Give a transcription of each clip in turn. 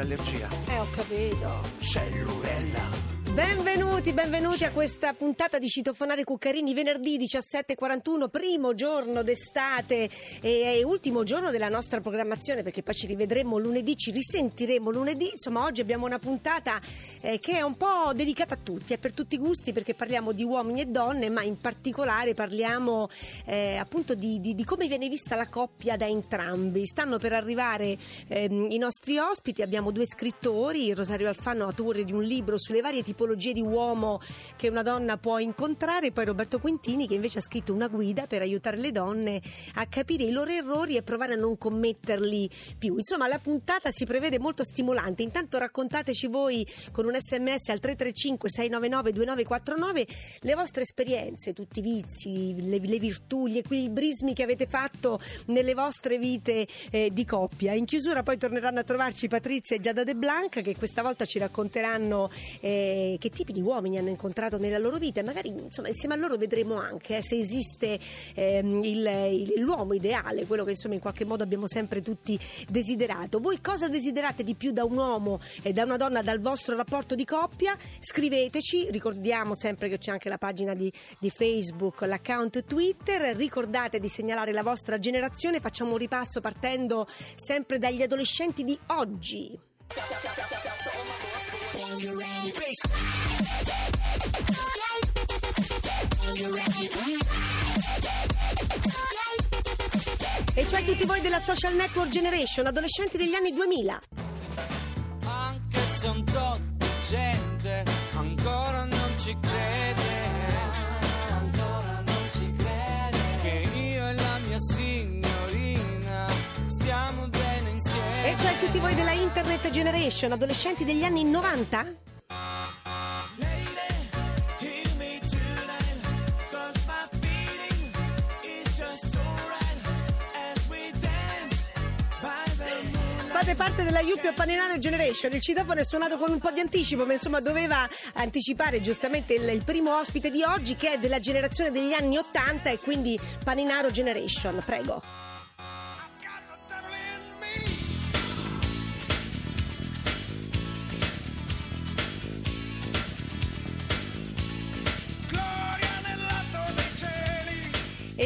l'allergia. Eh, ho capito. Cellurella. Benvenuti, benvenuti a questa puntata di Citofonare Cuccarini, venerdì 17.41, primo giorno d'estate e ultimo giorno della nostra programmazione perché poi ci rivedremo lunedì, ci risentiremo lunedì, insomma oggi abbiamo una puntata eh, che è un po' dedicata a tutti, è per tutti i gusti perché parliamo di uomini e donne, ma in particolare parliamo eh, appunto di, di, di, come viene vista la coppia da entrambi. Stanno per arrivare eh, i nostri ospiti, abbiamo due scrittori, Rosario Alfano, autore di un libro sulle varie tipologie tipologie di uomo che una donna può incontrare, poi Roberto Quintini che invece ha scritto una guida per aiutare le donne a capire i loro errori e provare a non commetterli più. Insomma, la puntata si prevede molto stimolante. Intanto raccontateci voi con un sms al 335 699 2949 le vostre esperienze, tutti i vizi, le, le virtù, gli equilibrismi che avete fatto nelle vostre vite eh, di coppia. In chiusura poi torneranno a trovarci Patrizia e Giada De Blanca che questa volta ci racconteranno eh, che tipi di uomini hanno incontrato nella loro vita e magari insomma, insieme a loro vedremo anche eh, se esiste ehm, il, il, l'uomo ideale, quello che insomma in qualche modo abbiamo sempre tutti desiderato. Voi cosa desiderate di più da un uomo e da una donna dal vostro rapporto di coppia? Scriveteci, ricordiamo sempre che c'è anche la pagina di, di Facebook, l'account Twitter, ricordate di segnalare la vostra generazione, facciamo un ripasso partendo sempre dagli adolescenti di oggi. E cioè tutti voi della social network generation, adolescenti degli anni 2000. Anche se un tot di gente ancora non ci crede. Tutti voi della internet generation, adolescenti degli anni 90? fate parte della Yuppie Paninaro Generation. Il citofono è suonato con un po' di anticipo, ma insomma doveva anticipare giustamente il, il, primo ospite di oggi che è della generazione degli anni 80 e quindi Paninaro Generation. Prego.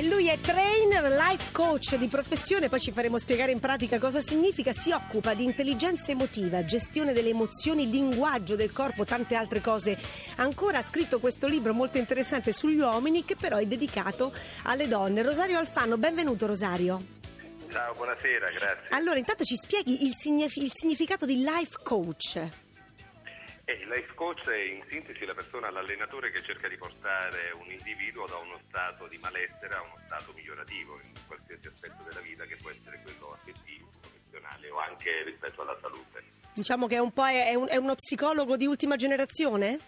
Lui è trainer, life coach di professione, poi ci faremo spiegare in pratica cosa significa. Si occupa di intelligenza emotiva, gestione delle emozioni, linguaggio del corpo, tante altre cose. Ancora ha scritto questo libro molto interessante sugli uomini che però è dedicato alle donne. Rosario Alfano, benvenuto Rosario. Ciao, buonasera, grazie. Allora, intanto ci spieghi il, signif- il significato di life coach. E il life coach è in sintesi la persona, l'allenatore che cerca di portare un individuo da uno stato di malessere a uno stato migliorativo in qualsiasi aspetto della vita, che può essere quello affettivo, professionale o anche rispetto alla salute. Diciamo che è, un è, un, è uno psicologo di ultima generazione?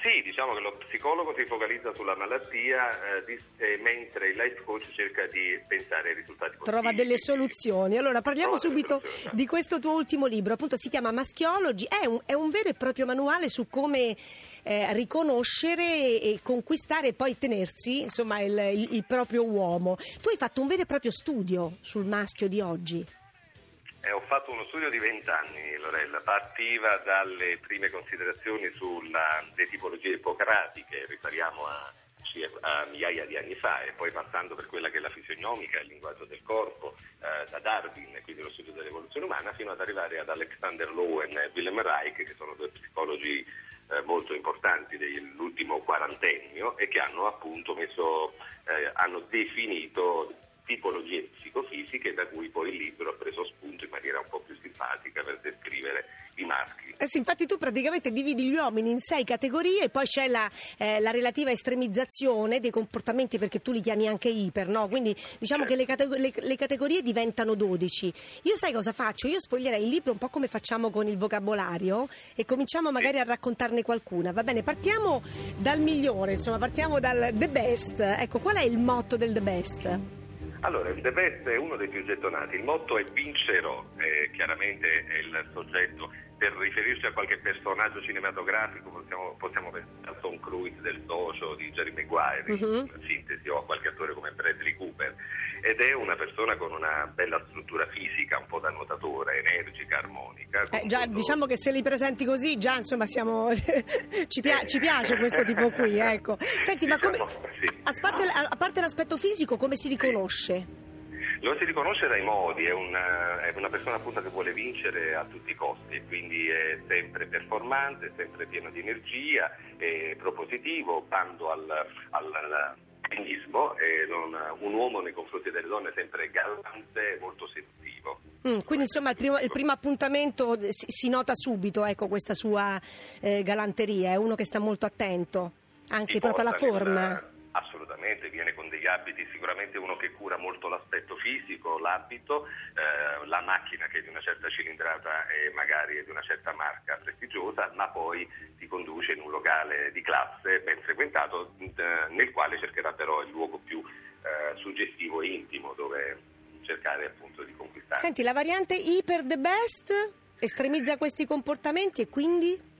Sì, diciamo che lo psicologo si focalizza sulla malattia, eh, di, eh, mentre il life coach cerca di pensare ai risultati positivi. Trova delle soluzioni. Allora, parliamo subito di questo tuo ultimo libro, appunto si chiama Maschiologi, è un, è un vero e proprio manuale su come eh, riconoscere e conquistare e poi tenersi, insomma, il, il, il proprio uomo. Tu hai fatto un vero e proprio studio sul maschio di oggi. Eh, ho fatto uno studio di vent'anni, Lorella, partiva dalle prime considerazioni sulle tipologie ipocratiche, riferiamo a, a, migliaia di anni fa, e poi passando per quella che è la fisionomica, il linguaggio del corpo, eh, da Darwin, quindi lo studio dell'evoluzione umana, fino ad arrivare ad Alexander Lowen e Willem Reich, che sono due psicologi eh, molto importanti dell'ultimo quarantennio e che hanno appunto messo, eh, hanno definito tipologie psicofisiche da cui poi il libro ha preso spunto in maniera un po' più simpatica per descrivere i maschi. Eh sì, infatti tu praticamente dividi gli uomini in sei categorie e poi c'è la, eh, la relativa estremizzazione dei comportamenti perché tu li chiami anche iper, no? Quindi diciamo certo. che le, categ- le, le, categorie diventano 12. Io sai cosa faccio? Io sfoglierei il libro un po' come facciamo con il vocabolario e cominciamo magari a raccontarne qualcuna. Va bene, partiamo dal migliore, insomma, partiamo dal the best. Ecco, qual è il motto del the best? Allora, il The Best è uno dei più gettonati, il motto è vincerò, eh, chiaramente è il soggetto per riferirci a qualche personaggio cinematografico possiamo, possiamo pensare a Tom Cruise del socio di Jerry Maguire, Mhm. in sintesi, o a qualche attore come Bradley Cooper. Ed è una persona con una bella struttura fisica, un po' da nuotatore, energica, armonica. Eh, già, tutto- diciamo che se li presenti così, già insomma siamo ci, pia- ci piace questo tipo qui, ecco. Senti, ma come Diciamo, sì. a, parte, a parte l'aspetto fisico, come si riconosce? Lo si riconosce dai modi, è una, è una persona appunto che vuole vincere a tutti i costi, e quindi è sempre performante, sempre pieno di energia, è propositivo, bando al, al, al femminismo, è non- un uomo nei confronti delle donne sempre galante, molto seduttivo. Mm, quindi insomma il primo, il primo appuntamento si, si nota subito ecco, questa sua eh, galanteria, è uno che sta molto attento, anche Si proprio alla forma. assolutamente, viene con degli abiti, sicuramente uno che cura molto l'aspetto fisico, l'abito, eh, la macchina che è di una certa cilindrata e magari è di una certa marca prestigiosa, ma poi ti conduce in un locale di classe ben frequentato, eh, nel quale cercherà però il luogo più eh, suggestivo e intimo dove cercare appunto di conquistare. Senti, la variante Hyper the Best estremizza questi comportamenti e quindi?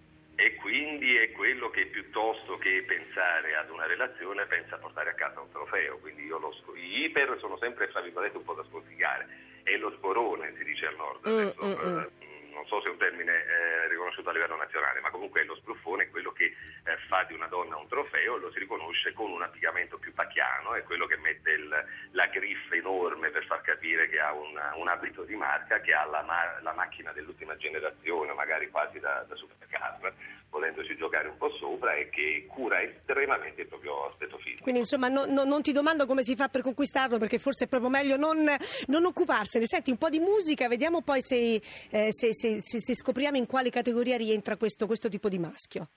E quindi è quello che piuttosto che pensare ad una relazione pensa a portare a casa un trofeo. Quindi io lo sc- i iper sono sempre fra virgolette un po' da sconsigliare. È lo sporone, si dice al nord. Mm, Adesso, mm, mm. Non so se è un termine eh, riconosciuto a livello nazionale, ma comunque lo spruffone, è quello che eh, fa di una donna un trofeo, lo si riconosce con un abbigliamento più pacchiano, è quello che mette il- la griffa enorme per far capire che ha un, un abito di marca, che ha la, ma- la macchina dell'ultima generazione, magari quasi da, da supercar, volendoci giocare un po' sopra e che cura estremamente il proprio aspetto fisico. Quindi insomma no- no- non ti domando come si fa per conquistarlo perché forse è proprio meglio non, non occuparsene. Senti un po' di musica, vediamo poi se, eh, se- se- se- se scopriamo in quale categoria rientra questo, questo tipo di maschio.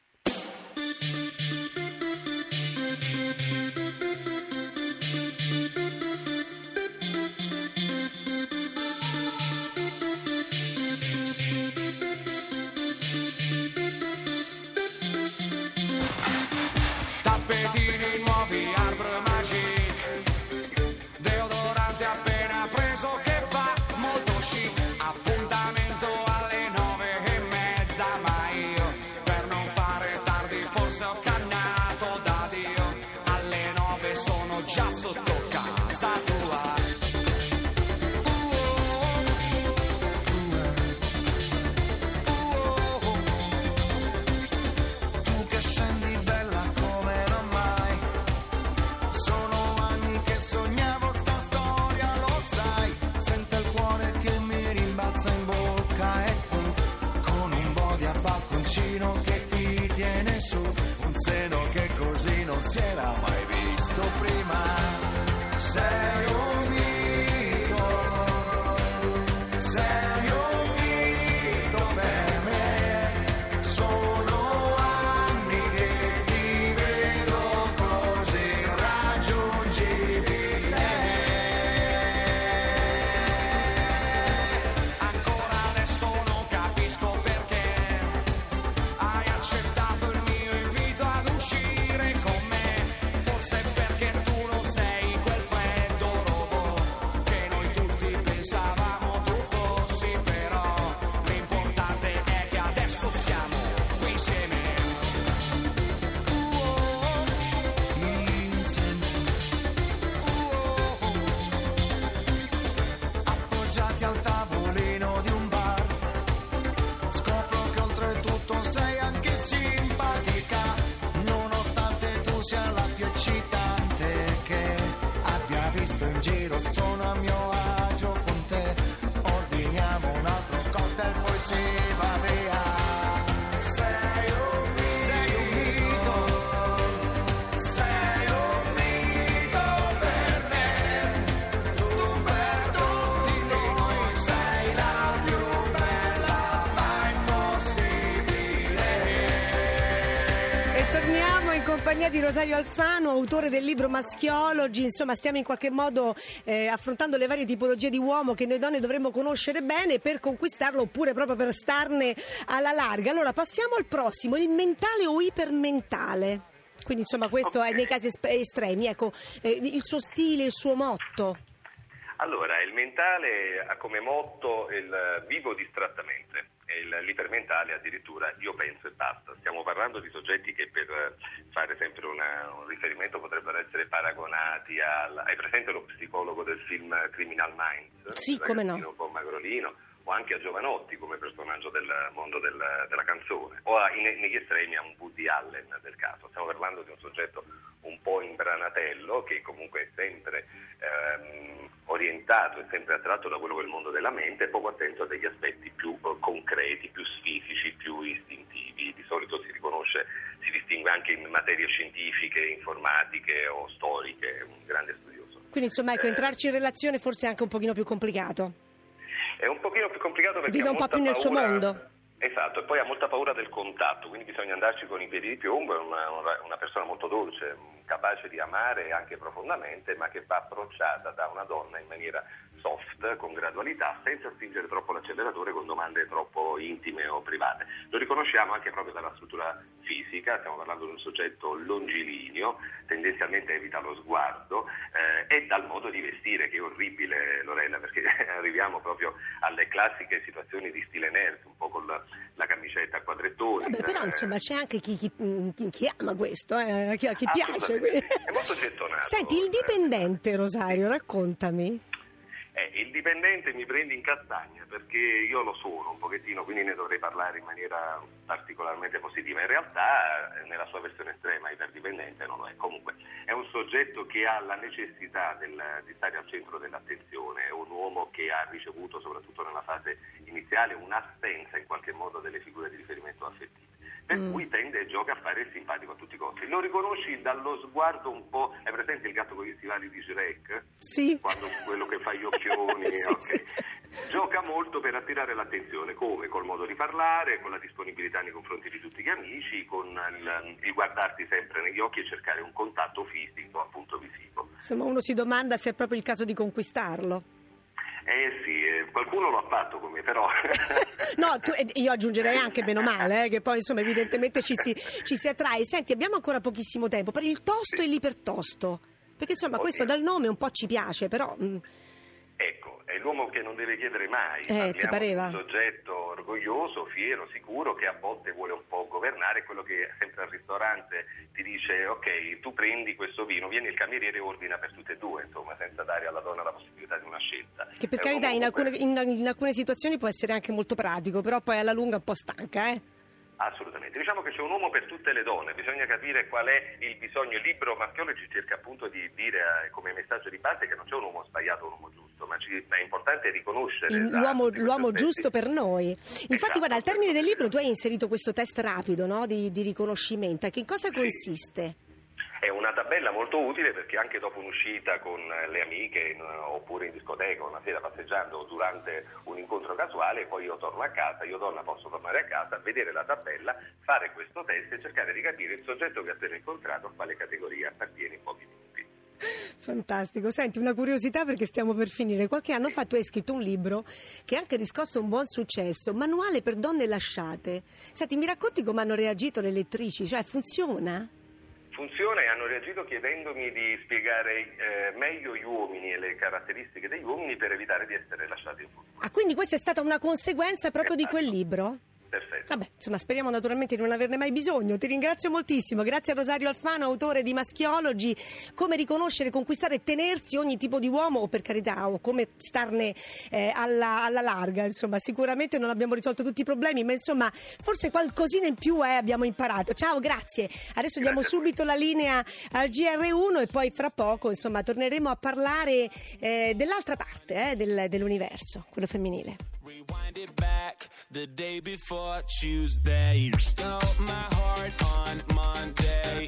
Di Rosario Alfano, autore del libro Maschiologi. Insomma, stiamo in qualche modo eh, affrontando le varie tipologie di uomo che noi donne dovremmo conoscere bene per conquistarlo oppure proprio per starne alla larga. Allora, passiamo al prossimo, il mentale o ipermentale. Quindi, insomma, questo è Ok. nei casi es- estremi. Ecco, eh, il suo stile, il suo motto. Allora, il mentale ha come motto il vivo distrattamente. E l'ipermentale addirittura io penso e basta. Stiamo parlando di soggetti che per eh, fare sempre una- un riferimento potrebbero essere paragonati al... Hai presente lo psicologo del film Criminal Minds? Sì, come no. po' magrolino o anche a Giovanotti come personaggio del mondo del- della canzone o a- in- negli estremi a un Woody Allen del caso. Stiamo parlando di un soggetto un po' imbranatello che comunque è sempre ehm, orientato e sempre attratto da quello che è il mondo della mente poco attento a degli aspetti più eh, concreti, più fisici, più istintivi. Di solito si riconosce, si distingue anche in materie scientifiche, informatiche o storiche, un grande studioso. Quindi insomma ecco, Eh, entrarci in relazione forse è anche un pochino più complicato. È un pochino più complicato perché Vive un po' più nel suo paura- mondo. Esatto, e poi ha molta paura del contatto, quindi bisogna andarci con i piedi di piombo, è una, una- persona molto dolce, capace di amare anche profondamente, ma che va approcciata da una donna in maniera soft, con gradualità, senza spingere troppo l'acceleratore con domande troppo intime o private. Lo riconosciamo anche proprio dalla struttura fisica, stiamo parlando di un soggetto longilineo, tendenzialmente evita lo sguardo eh, e dal modo di vestire che è orribile Lorella perché arriviamo proprio alle classiche situazioni di stile nerd, un po' con la, la camicetta a quadrettoni. Vabbè, però eh, insomma c'è anche chi, chi- chi- chi ama questo, eh, a chi, piace. È molto gettonato. Senti, il dipendente, Rosario, raccontami. Dipendente mi prende in castagna perché io lo sono un pochettino, quindi ne dovrei parlare in maniera particolarmente positiva. In realtà, eh, nella sua versione estrema, iperdipendente non lo è. Comunque, è un soggetto che ha la necessità del- di stare al centro dell'attenzione, è un uomo che ha ricevuto, soprattutto nella fase iniziale, un'assenza in qualche modo delle figure di riferimento affettive. Per Mm. cui tende e gioca a fare il simpatico a tutti i costi. Lo riconosci dallo sguardo un po'. Hai presente il gatto con gli stivali di Shrek? Sì. quando quello che fa gli occhioni, Sì, ok. sì. Gioca molto per attirare l'attenzione, come col modo di parlare, con la disponibilità nei confronti di tutti gli amici, con il, il guardarti sempre negli occhi e cercare un contatto fisico, appunto visivo. Insomma, uno si domanda se è proprio il caso di conquistarlo. Eh sì, eh, qualcuno lo ha fatto come però. No, tu- io aggiungerei anche meno male, eh, che poi insomma evidentemente ci si, ci si attrae. Senti, abbiamo ancora pochissimo tempo per il tosto e l'ipertosto. Perché insomma Ok. questo dal nome un po' ci piace, però... mm, Ecco, è l'uomo che non deve chiedere mai. Eh, ti pareva? un soggetto orgoglioso, fiero, sicuro, che a volte vuole un po' governare, quello che sempre al ristorante ti dice ok, tu prendi questo vino, vieni il cameriere e ordina per tutte e due, insomma, senza dare alla donna la possibilità di una scelta. che per È carità in alcune, in- in alcune situazioni può essere anche molto pratico, però poi alla lunga un po' stanca, eh? Assolutamente, diciamo che c'è un uomo per tutte le donne, bisogna capire qual è il bisogno. Il libro Maschiologi cerca appunto di dire eh, come messaggio di base che non c'è un uomo sbagliato o un uomo giusto, ma è importante riconoscere Il- esatto, l'uomo, l'uomo giusto per noi. Infatti, Esatto. guarda, al termine del libro tu hai inserito questo test rapido no? di, di riconoscimento. Che in cosa Sì. consiste? È una tabella molto utile perché anche dopo un'uscita con le amiche oppure in discoteca una sera passeggiando durante un incontro casuale, poi io torno a casa, io donna posso tornare a casa, vedere la tabella, fare questo test e cercare di capire il soggetto che ho appena incontrato a quale categoria appartiene in pochi minuti. Fantastico. Senti, una curiosità perché stiamo per finire. Qualche anno fa tu hai scritto un libro che ha anche riscosso un buon successo, Manuale per donne lasciate. Senti, mi racconti come hanno reagito le lettrici? Cioè, funziona? Funziona e hanno reagito chiedendomi di spiegare eh, meglio gli uomini e le caratteristiche degli uomini per evitare di essere lasciati in futuro. Ah, quindi questa è stata una conseguenza proprio di Esatto. quel libro? Perfetto. Vabbè, insomma, speriamo naturalmente di non averne mai bisogno. Ti ringrazio moltissimo. Grazie a Rosario Alfano, autore di Maschiologi, come riconoscere, conquistare e tenersi ogni tipo di uomo, o per carità, o come starne eh, alla, alla larga. Insomma, sicuramente non abbiamo risolto tutti i problemi, ma insomma, forse qualcosina in più eh, abbiamo imparato. Ciao, grazie. Adesso diamo a voi. subito la linea al GR1 e poi fra poco, insomma, torneremo a parlare eh, dell'altra parte eh, del- dell'universo, quello femminile. Rewind it back the day before Tuesday. Stole my heart on Monday.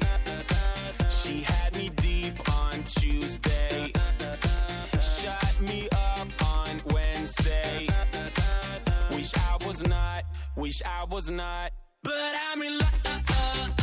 She had me deep on Tuesday. Shut me up on Wednesday. Wish I was not, wish I was not. But I'm in love.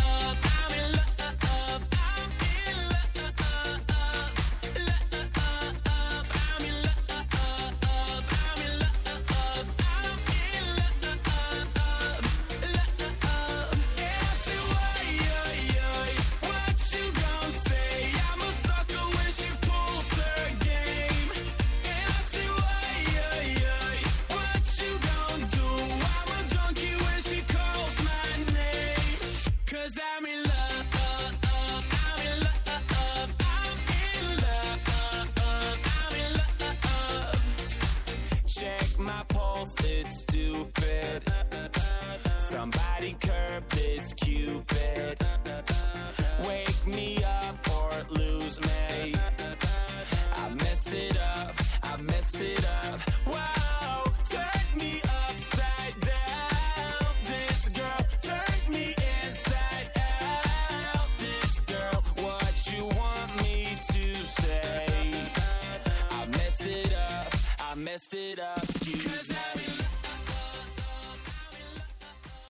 Somebody curb this cupid. Wake me up or lose me. I messed it up, I messed it up. Wow, turn me upside down. This girl turned me inside out. This girl, what you want me to say? I messed it up, I messed it up.